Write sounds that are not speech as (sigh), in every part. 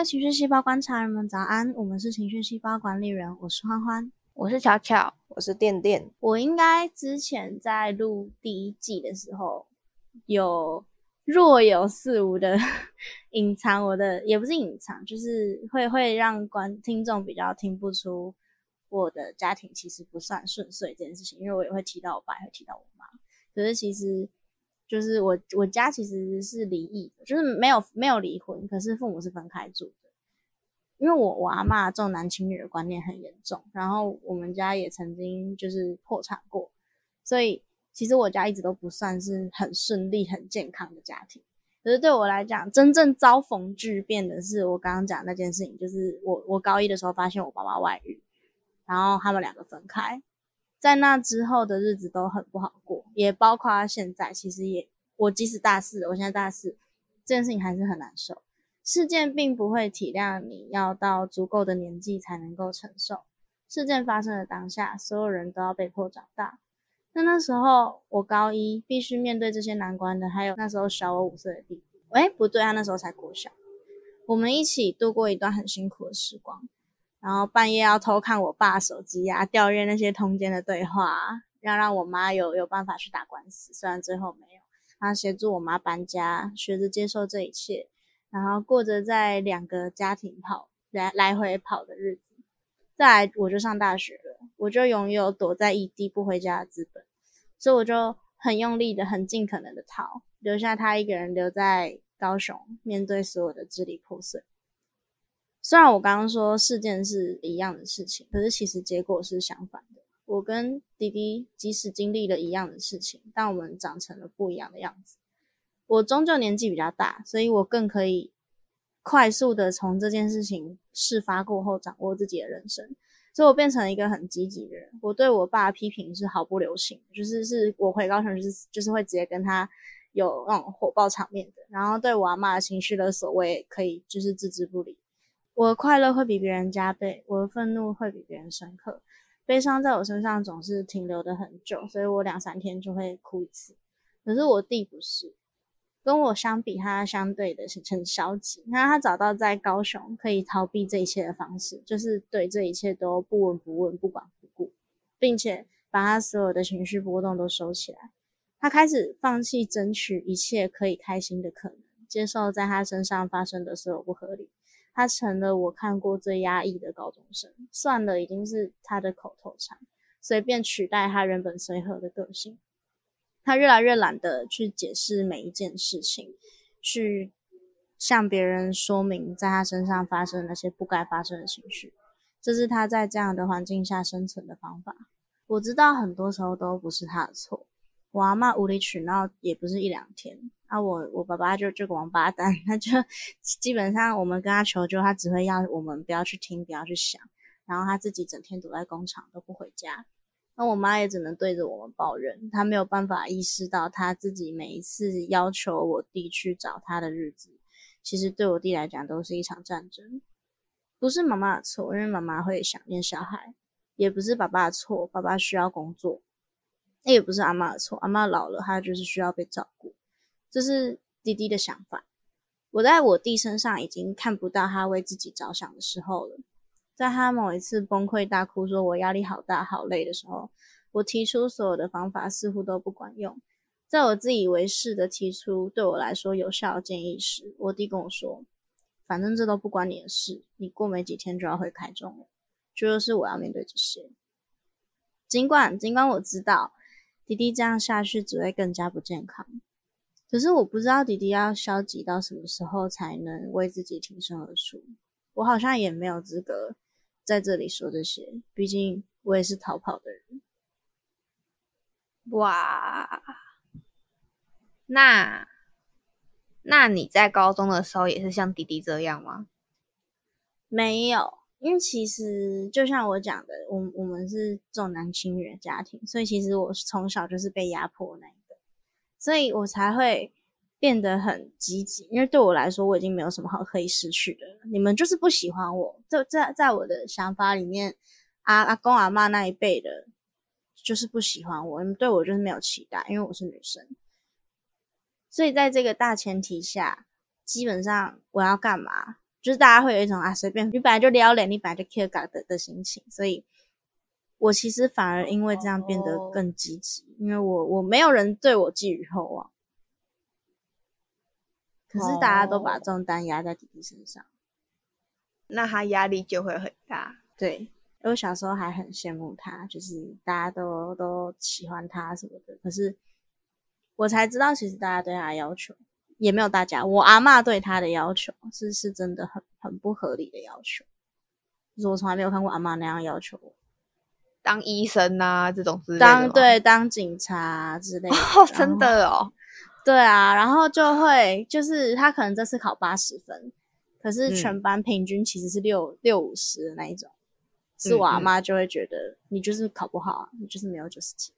位情绪细胞观察人们早安，我们是情绪细胞管理人，我是欢欢，我是巧巧，我是电电。我应该之前在录第一季的时候，有若有似无的 (laughs) 隐藏我的，也不是隐藏，就是会会让观听众比较听不出我的家庭其实不算顺遂这件事情，因为我也会提到我爸，也会提到我妈，可是其实。就是我我家其实是离异，就是没有没有离婚，可是父母是分开住的。因为我我阿妈重男轻女的观念很严重，然后我们家也曾经就是破产过，所以其实我家一直都不算是很顺利、很健康的家庭。可是对我来讲，真正遭逢巨变的是我刚刚讲那件事情，就是我我高一的时候发现我爸爸外遇，然后他们两个分开。在那之后的日子都很不好过，也包括现在。其实也，我即使大四，我现在大四，这件事情还是很难受。事件并不会体谅你要到足够的年纪才能够承受。事件发生的当下，所有人都要被迫长大。那那时候我高一，必须面对这些难关的，还有那时候小我五岁的弟弟。哎，不对，他那时候才国小。我们一起度过一段很辛苦的时光。然后半夜要偷看我爸手机啊，调阅那些通奸的对话，要让我妈有有办法去打官司，虽然最后没有。然后协助我妈搬家，学着接受这一切，然后过着在两个家庭跑来来回跑的日子。再来我就上大学了，我就拥有躲在异地不回家的资本，所以我就很用力的、很尽可能的逃，留下他一个人留在高雄，面对所有的支离破碎。虽然我刚刚说事件是一样的事情，可是其实结果是相反的。我跟弟弟即使经历了一样的事情，但我们长成了不一样的样子。我终究年纪比较大，所以我更可以快速的从这件事情事发过后掌握自己的人生。所以我变成了一个很积极的人。我对我爸批评是毫不留情，就是是我回高雄就是就是会直接跟他有那种火爆场面的。然后对我阿妈的情绪勒索，我也可以就是置之不理。我的快乐会比别人加倍，我的愤怒会比别人深刻，悲伤在我身上总是停留的很久，所以我两三天就会哭一次。可是我弟不是，跟我相比，他相对的是很消极。那他找到在高雄可以逃避这一切的方式，就是对这一切都不闻不问、不管不顾，并且把他所有的情绪波动都收起来。他开始放弃争取一切可以开心的可能，接受在他身上发生的所有不合理。他成了我看过最压抑的高中生，算了，已经是他的口头禅，随便取代他原本随和的个性。他越来越懒得去解释每一件事情，去向别人说明在他身上发生那些不该发生的情绪。这是他在这样的环境下生存的方法。我知道很多时候都不是他的错。我阿妈无理取闹也不是一两天，啊，我我爸爸就这个王八蛋，他就基本上我们跟他求救，他只会要我们不要去听，不要去想，然后他自己整天躲在工厂都不回家，那我妈也只能对着我们抱怨，她没有办法意识到她自己每一次要求我弟去找她的日子，其实对我弟来讲都是一场战争，不是妈妈的错，因为妈妈会想念小孩，也不是爸爸的错，爸爸需要工作。那也不是阿妈的错，阿妈老了，她就是需要被照顾，这是弟弟的想法。我在我弟身上已经看不到他为自己着想的时候了。在他某一次崩溃大哭，说我压力好大、好累的时候，我提出所有的方法似乎都不管用。在我自以为是的提出对我来说有效的建议时，我弟跟我说：“反正这都不关你的事，你过没几天就要回台中了，就是我要面对这些。”尽管尽管我知道。弟弟这样下去只会更加不健康。可是我不知道弟弟要消极到什么时候才能为自己挺身而出。我好像也没有资格在这里说这些，毕竟我也是逃跑的人。哇，那那你在高中的时候也是像弟弟这样吗？没有。因为其实就像我讲的，我我们是重男轻女的家庭，所以其实我从小就是被压迫那所以我才会变得很积极。因为对我来说，我已经没有什么好可以失去的。你们就是不喜欢我，就在在我的想法里面，阿阿公阿妈那一辈的，就是不喜欢我，你们对我就是没有期待，因为我是女生。所以在这个大前提下，基本上我要干嘛？就是大家会有一种啊随便，你本来就撩脸，你本来就 care 的的心情，所以我其实反而因为这样变得更积极，因为我我没有人对我寄予厚望，可是大家都把重担压在弟弟身上，那他压力就会很大。对。我小时候还很羡慕他，就是大家都都喜欢他什么的。可是我才知道，其实大家对他要求也没有大家。我阿妈对他的要求是是真的很很不合理的要求，就是我从来没有看过阿妈那样要求我当医生啊这种之类的。当对当警察之类的，真的哦。对啊，然后就会就是他可能这次考八十分，可是全班平均其实是六六五十的那一种。是我阿妈就会觉得你就是考不好，你就是没有九十几，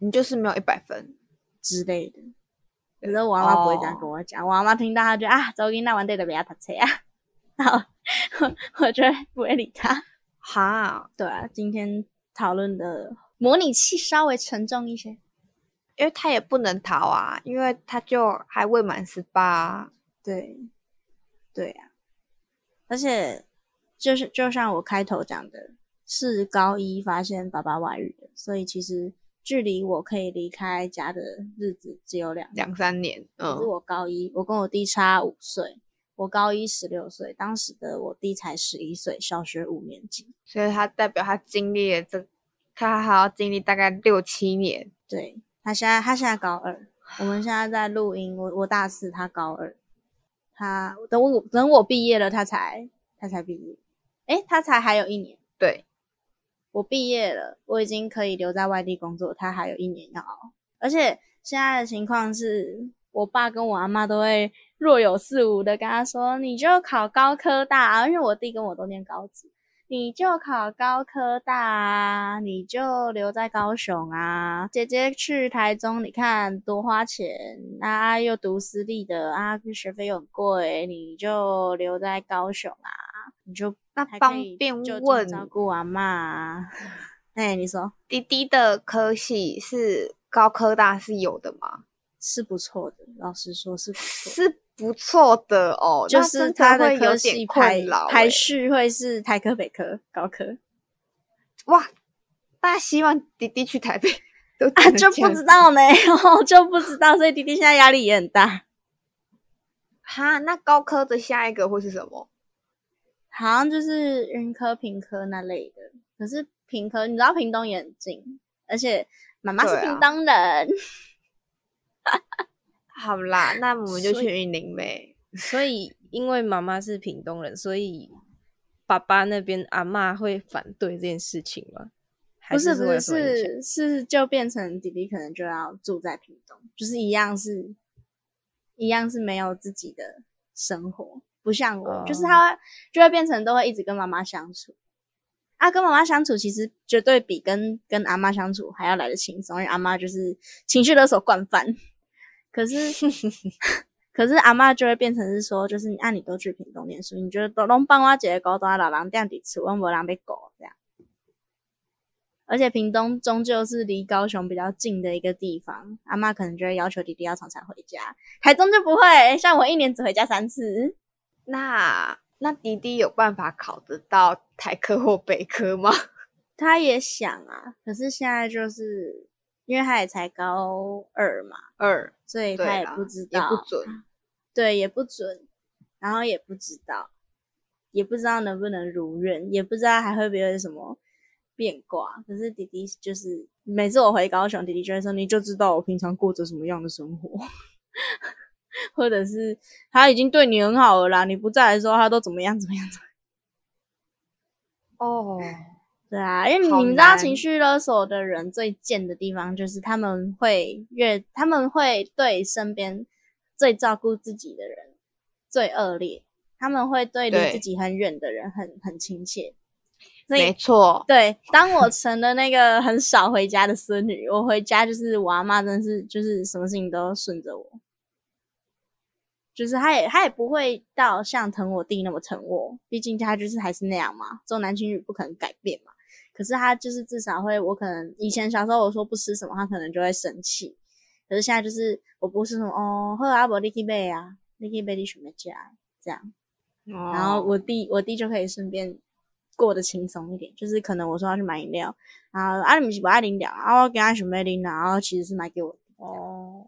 你就是没有一百分之类的。可是我阿妈不会这样跟我讲，我阿妈听到她就啊，周英那完对的不要他车啊，(laughs) 然后 (laughs) 我就不会理他。哈，对啊，今天讨论的模拟器稍微沉重一些，因为他也不能逃啊，因为他就还未满十八。对，对啊，而且。就是就像我开头讲的，是高一发现爸爸外遇的，所以其实距离我可以离开家的日子只有两两三年。嗯，是我高一，我跟我弟差五岁，我高一十六岁，当时的我弟才十一岁，小学五年级，所以他代表他经历了这，他还要经历大概六七年。对他现在他现在高二，我们现在在录音，我我大四，他高二，他等我等我毕业了，他才他才毕业。哎，他才还有一年。对，我毕业了，我已经可以留在外地工作，他还有一年要熬。而且现在的情况是，我爸跟我阿妈都会若有似无的跟他说：“你就考高科大，因为我弟跟我都念高职，你就考高科大啊，你就留在高雄啊。姐姐去台中，你看多花钱啊，又读私立的啊，学费又很贵，你就留在高雄啊，你就。”那方便问照顾阿妈？(laughs) 哎，你说滴滴的科系是高科大是有的吗？是不错的，老实说是不错，是不错的哦。就是他的科系排排序会是台科、北科、高科。哇，大家希望弟弟去台北，啊就不知道呢，就不知道，所以弟弟现在压力也很大。哈，那高科的下一个会是什么？好像就是云科、平科那类的，可是平科你知道屏东也很近，而且妈妈是屏东人。(laughs) 好啦，那我们就去云林呗。所以因为妈妈是屏东人，所以爸爸那边阿妈会反对这件事情吗？不是不是是是就变成弟弟可能就要住在屏东，就是一样是，一样是没有自己的生活。不像我，就是他就会变成都会一直跟妈妈相处啊，跟妈妈相处其实绝对比跟跟阿妈相处还要来的轻松，因为阿妈就是情绪勒索惯犯。可是 (laughs) 可是阿妈就会变成是说，就是你按你都去屏东念书，你觉得都拢帮我姐姐搞到老人店底吃，我无人被搞这样。而且屏东终究是离高雄比较近的一个地方，阿妈可能就会要求弟弟要常常回家。台中就不会，像我一年只回家三次。那那弟弟有办法考得到台科或北科吗？(laughs) 他也想啊，可是现在就是因为他也才高二嘛，二，所以他也不知道，也不准，对，也不准，然后也不知道，也不知道能不能如愿，也不知道还会不会有什么变卦。可是弟弟就是每次我回高雄，弟弟就会说：“你就知道我平常过着什么样的生活。(laughs) ”或者是他已经对你很好了啦，你不在的时候他都怎么样怎么样？哦，对啊，因为你知道情绪勒索的人最贱的地方就是他们会越他们会对身边最照顾自己的人最恶劣，他们会对离自己很远的人很很亲切。没错，对，当我成了那个很少回家的孙女，我回家就是我阿妈，真的是就是什么事情都顺着我。就是他也他也不会到像疼我弟那么疼我，毕竟他就是还是那样嘛，重男轻女不可能改变嘛。可是他就是至少会，我可能以前小时候我说不吃什么，他可能就会生气。可是现在就是我不是什么哦，喝阿伯利基贝啊，你去买你什么家这样。然然后我弟我弟就可以顺便过得轻松一点，就是可能我说要去买饮料，然后啊你们是不爱饮料，啊我给他准备饮料，然后其实是买给我。哦，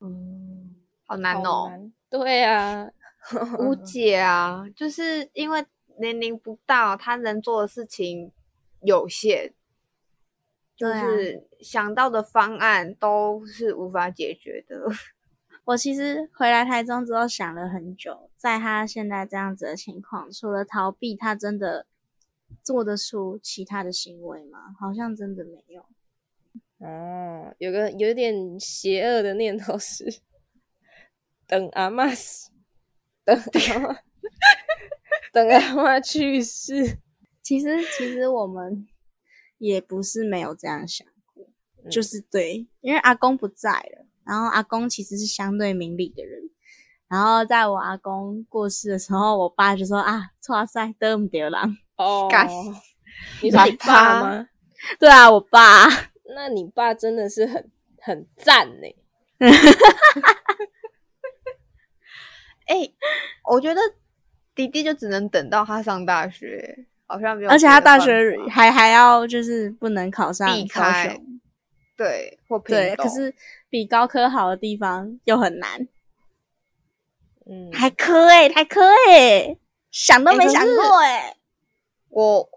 嗯，好难哦，难对啊，(laughs) 无解啊，就是因为年龄不到，他能做的事情有限，就是想到的方案都是无法解决的。(laughs) 我其实回来台中之后想了很久，在他现在这样子的情况，除了逃避，他真的做得出其他的行为吗？好像真的没有。哦，有个有点邪恶的念头是，等阿妈死，等阿妈，(laughs) 等阿妈去世，其实其实我们也不是没有这样想过，就是对，因为阿公不在了，然后阿公其实是相对明理的人。然后在我阿公过世的时候，我爸就说啊，哇塞，得唔得啦？哦干，你说你爸吗？对啊，我爸。那你爸真的是很很赞呢。(laughs) 哎、我觉得弟弟就只能等到他上大学，而且他大学还还要就是不能考上对或屏对，可是比高科好的地方又很难，嗯，还科哎、还科哎、想都没想过哎、我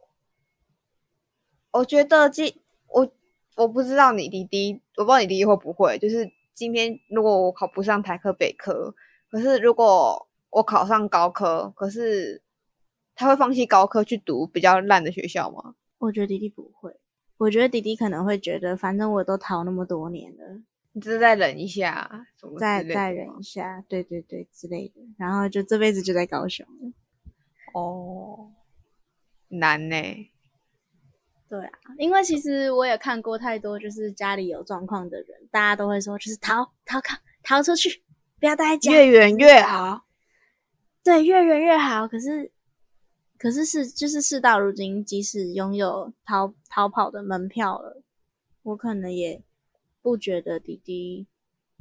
我觉得今我我不知道你弟弟，我不知道你弟弟会不会，就是今天如果我考不上台科北科，可是如果我考上高科，可是他会放弃高科去读比较烂的学校吗？我觉得弟弟不会，我觉得弟弟可能会觉得，反正我都逃那么多年了，你只是再忍一下，再再忍一下，对对对之类的，然后就这辈子就在高雄了。哦，难呢、对啊，因为其实我也看过太多，就是家里有状况的人，大家都会说，就是逃逃考逃出去，不要待在家，越远越好。对，越远越好。可是，可是是就是事到如今，即使拥有逃逃跑的门票了，我可能也不觉得弟弟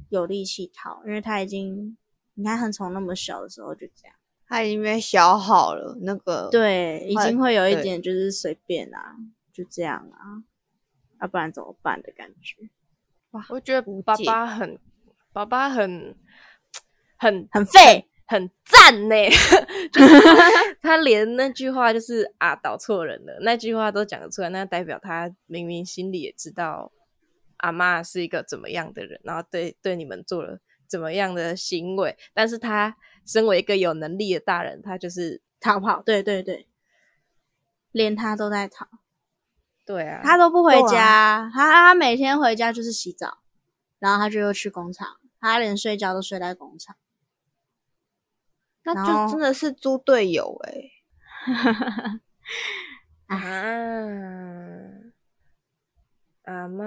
有力气逃，因为他已经你看很从那么小的时候就这样，他已经被消耗了，那个对，已经会有一点就是随便啊，就这样啊，要、不然怎么办的感觉，哇我觉得爸爸很，爸爸很 (tsk) 很很废。很赞呢，(laughs) 就是 (laughs) 他连那句话就是啊导错人了那句话都讲得出来，那代表他明明心里也知道阿妈是一个怎么样的人，然后对对你们做了怎么样的行为，但是他身为一个有能力的大人，他就是逃跑，对对对，连他都在逃，对啊，他都不回家，他他每天回家就是洗澡，然后他就又去工厂，他连睡觉都睡在工厂。那就真的是猪队友 (laughs) 哎、啊，阿妈，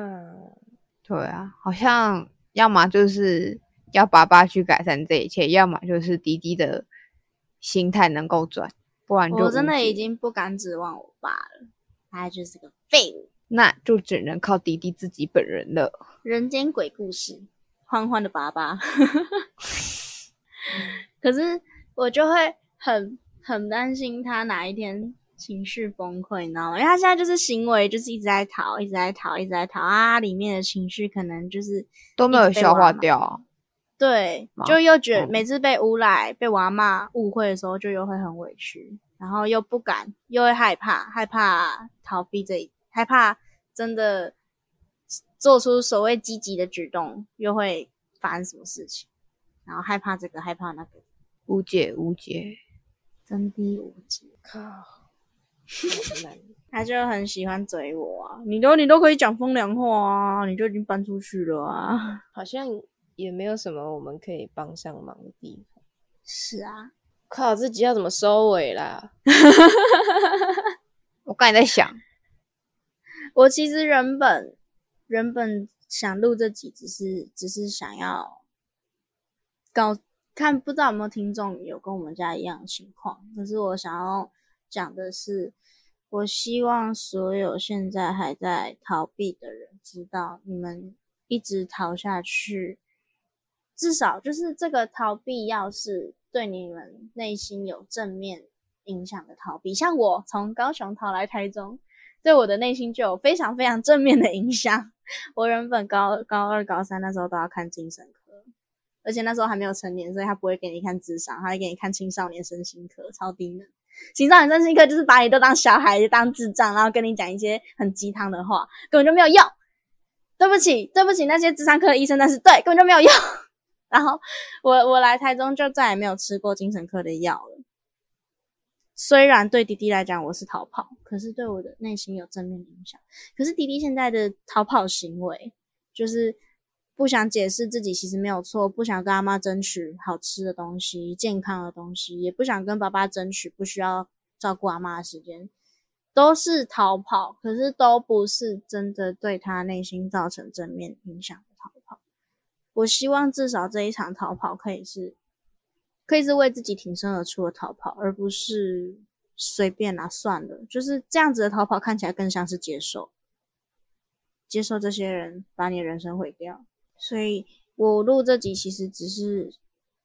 对啊，好像要么就是要爸爸去改善这一切，要么就是弟弟的心态能够转，不然就我真的已经不敢指望我爸了，他就是个废物，那就只能靠弟弟自己本人了。人间鬼故事，欢欢的爸爸。(laughs) (laughs) 可是我就会很很担心他哪一天情绪崩溃，你知道吗？因为他现在就是行为就是一直在逃，一直在逃，一直在逃啊，里面的情绪可能就是都没有消化掉啊，对，就又觉得嗯每次被诬赖、被娃骂误会的时候，就又会很委屈，然后又不敢，又会害怕，害怕逃避这一，害怕真的做出所谓积极的举动，又会发生什么事情，然后害怕这个，害怕那个，无解无解。真的无解。靠，(laughs) 他就很喜欢嘴我啊，你都你都可以讲风凉话啊，你就已经搬出去了啊。好像也没有什么我们可以帮上忙的地方。(laughs) 是啊，靠，这集要怎么收尾啦？(laughs) 我刚才在想，我其实原本原本想录这集，只是只是想要搞看，不知道有没有听众有跟我们家一样情况。可是我想要讲的是，我希望所有现在还在逃避的人知道，你们一直逃下去，至少就是这个逃避要是对你们内心有正面影响的逃避。像我从高雄逃来台中，对我的内心就有非常非常正面的影响。(laughs) 我原本高高二、高三那时候都要看精神科，而且那时候还没有成年，所以他不会给你看智商，他会给你看青少年身心科，超低能。青少年身心科就是把你都当小孩，当智障，然后跟你讲一些很鸡汤的话，根本就没有用。对不起，对不起，那些智商科的医生，但是对根本就没有用。然后我我来台中就再也没有吃过精神科的药了。虽然对弟弟来讲我是逃跑，可是对我的内心有正面影响。可是弟弟现在的逃跑行为，就是不想解释自己其实没有错，不想跟阿妈争取好吃的东西、健康的东西，也不想跟爸爸争取不需要照顾阿妈的时间，都是逃跑。可是都不是真的对他内心造成正面影响的逃跑。我希望至少这一场逃跑可以是。可以是为自己挺身而出的逃跑，而不是随便拿算了。就是这样子的逃跑，看起来更像是接受，接受这些人把你人生毁掉。所以我录这集其实只是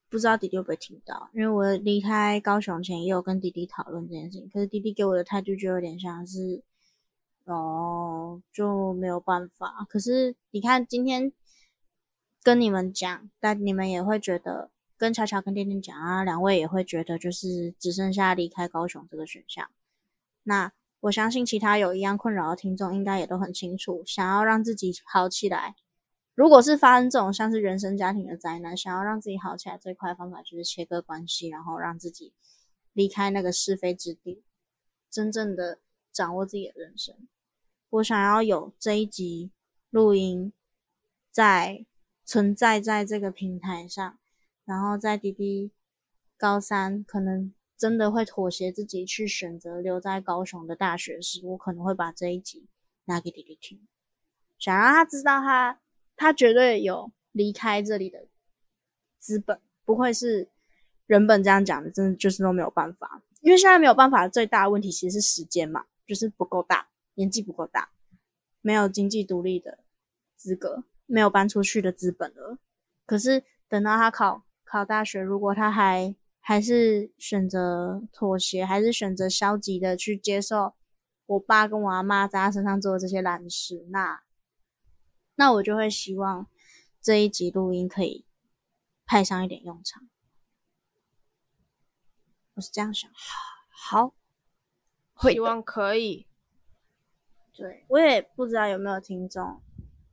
不知道弟弟会不会听到，因为我离开高雄前也有跟弟弟讨论这件事情，可是弟弟给我的态度就有点像是，哦，就没有办法。可是你看今天跟你们讲，但你们也会觉得。跟巧巧跟店店讲啊，两位也会觉得就是只剩下离开高雄这个选项。那我相信其他有一样困扰的听众应该也都很清楚，想要让自己好起来。如果是发生这种像是原生家庭的灾难，想要让自己好起来，最快的方法就是切割关系，然后让自己离开那个是非之地，真正的掌握自己的人生。我想要有这一集录音在存在在这个平台上。然后在弟弟高三可能真的会妥协自己去选择留在高雄的大学时，我可能会把这一集拿给弟弟听，想让他知道他他绝对有离开这里的资本，不会是人本这样讲的，真的就是都没有办法。因为现在没有办法，最大的问题其实是时间嘛，就是不够大，年纪不够大，没有经济独立的资格，没有搬出去的资本了。可是等到他考。考大学，如果他还还是选择妥协，还是选择消极的去接受我爸跟我阿妈在他身上做的这些烂事，那那我就会希望这一集录音可以派上一点用场。我是这样想，好，希望可以。对我也不知道有没有听众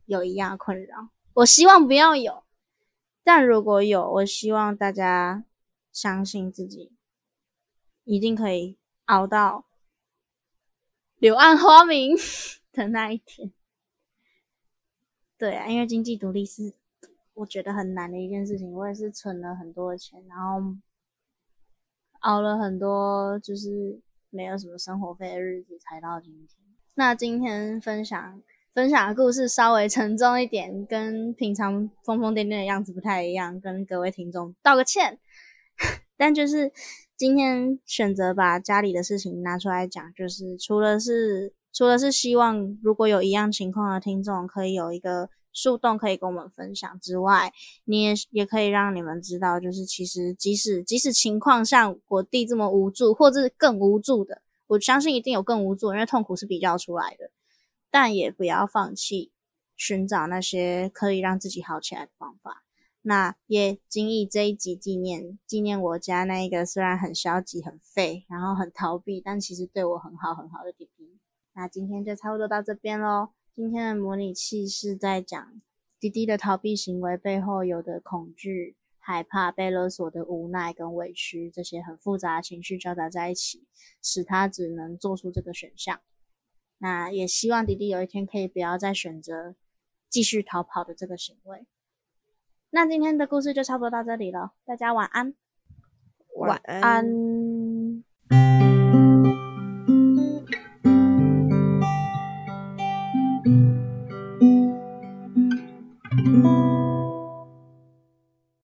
有一样困扰，我希望不要有。但如果有，我希望大家相信自己，一定可以熬到柳暗花明 (laughs) 的那一天。对啊，因为经济独立是我觉得很难的一件事情。我也是存了很多钱，然后熬了很多，就是没有什么生活费的日子，才到今天。那今天分享。分享的故事稍微沉重一点，跟平常疯疯癫癫的样子不太一样，跟各位听众道个歉。(laughs) 但就是今天选择把家里的事情拿出来讲，就是除了是除了是希望如果有一样情况的听众可以有一个树洞可以跟我们分享之外，你也也可以让你们知道，就是其实即使即使情况像我弟这么无助，或者是更无助的，我相信一定有更无助，因为痛苦是比较出来的。但也不要放弃寻找那些可以让自己好起来的方法。那也经历这一集纪念纪念我家那一个虽然很消极、很废，然后很逃避，但其实对我很好很好的弟弟。那今天就差不多到这边喽。今天的模拟器是在讲滴滴的逃避行为背后有的恐惧、害怕、被勒索的无奈跟委屈，这些很复杂的情绪交杂在一起，使他只能做出这个选项。那也希望滴滴有一天可以不要再选择继续逃跑的这个行为。那今天的故事就差不多到这里了，大家晚安，晚安。